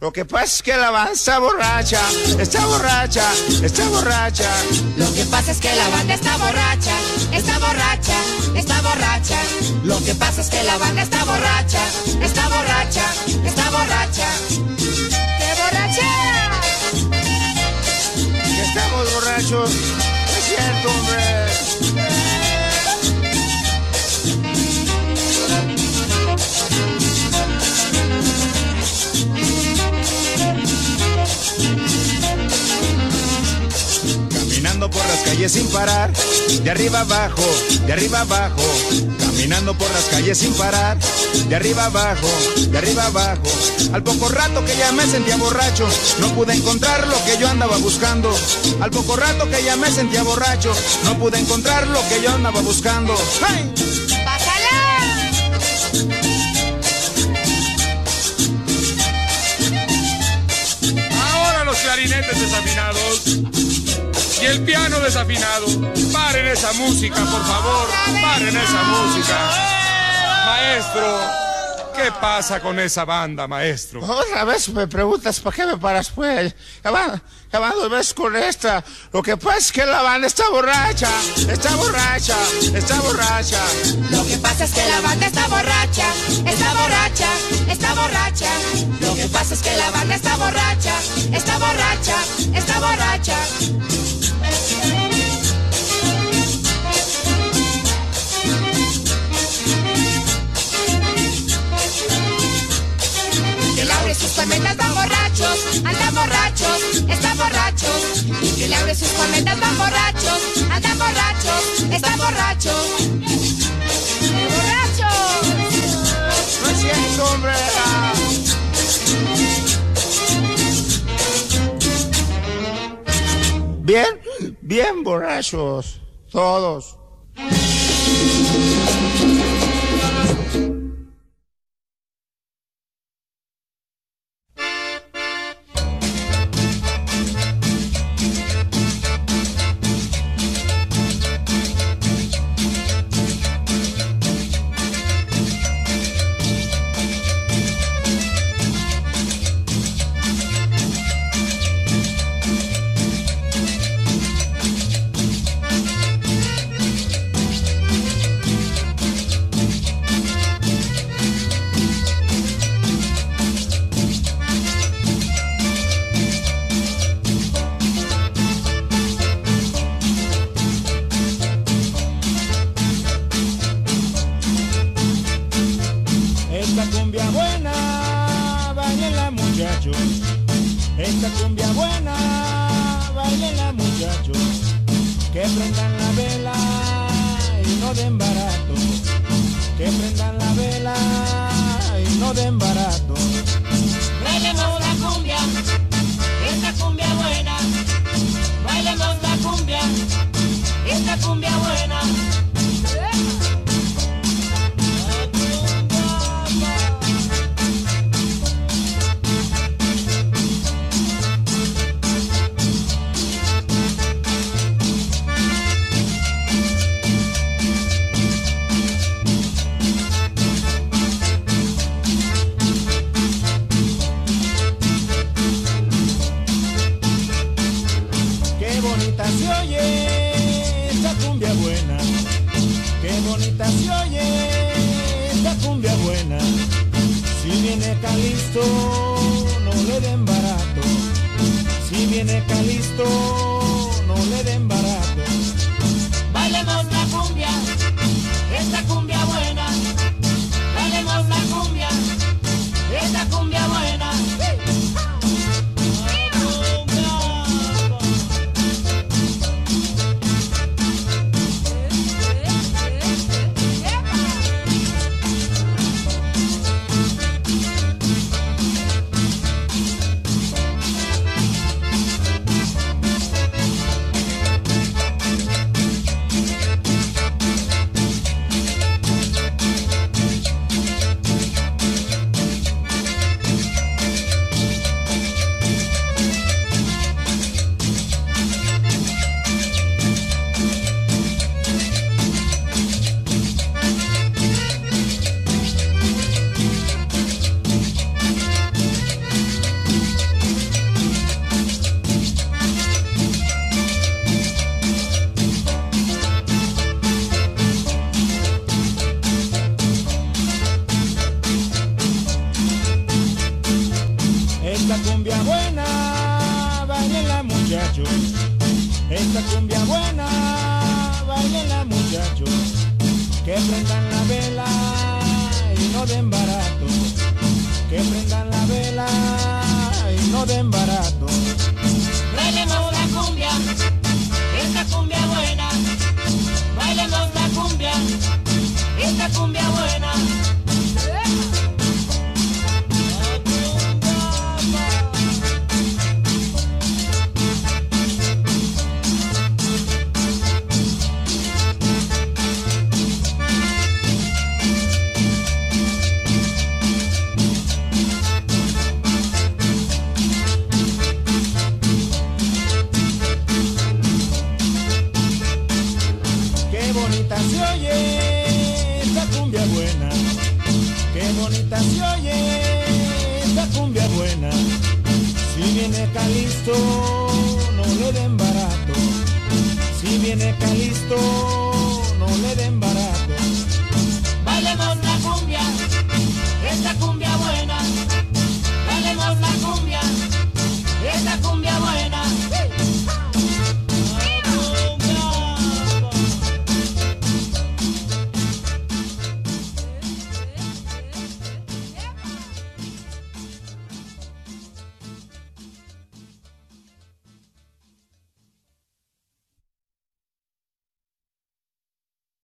Lo que pasa es que la banda está borracha, está borracha, está borracha. Lo que pasa es que la banda está borracha, está borracha, está borracha. Lo que pasa es que la banda está borracha, está borracha, está borracha. Calles sin parar, de arriba abajo, de arriba abajo. Caminando por las calles sin parar, de arriba abajo, de arriba abajo. Al poco rato que ya me sentía borracho, no pude encontrar lo que yo andaba buscando. Al poco rato que ya me sentía borracho, no pude encontrar lo que yo andaba buscando. ¡Ay! Ahora los clarinetes desafinados el piano desafinado. Paren esa música, por favor. Paren esa música. Maestro, ¿qué pasa con esa banda, maestro? Otra vez me preguntas, ¿para qué me paras, pues? Ya va, ya va dos veces con esta. Lo que pasa es que la banda está borracha, está borracha, está borracha. Lo que pasa es que la banda está borracha, está borracha, está borracha. Lo que pasa es que la banda está borracha, está borracha, está borracha. Sus tormentas van borrachos, andan borrachos, están borrachos. Que le abre sus tormentas van borrachos, andan borrachos, están borrachos. ¡Qué borrachos! No es cierto, hombre. Bien, bien borrachos, todos. No den barato. Bailemos la cumbia, esta cumbia buena. Bailemos la cumbia, esta cumbia buena.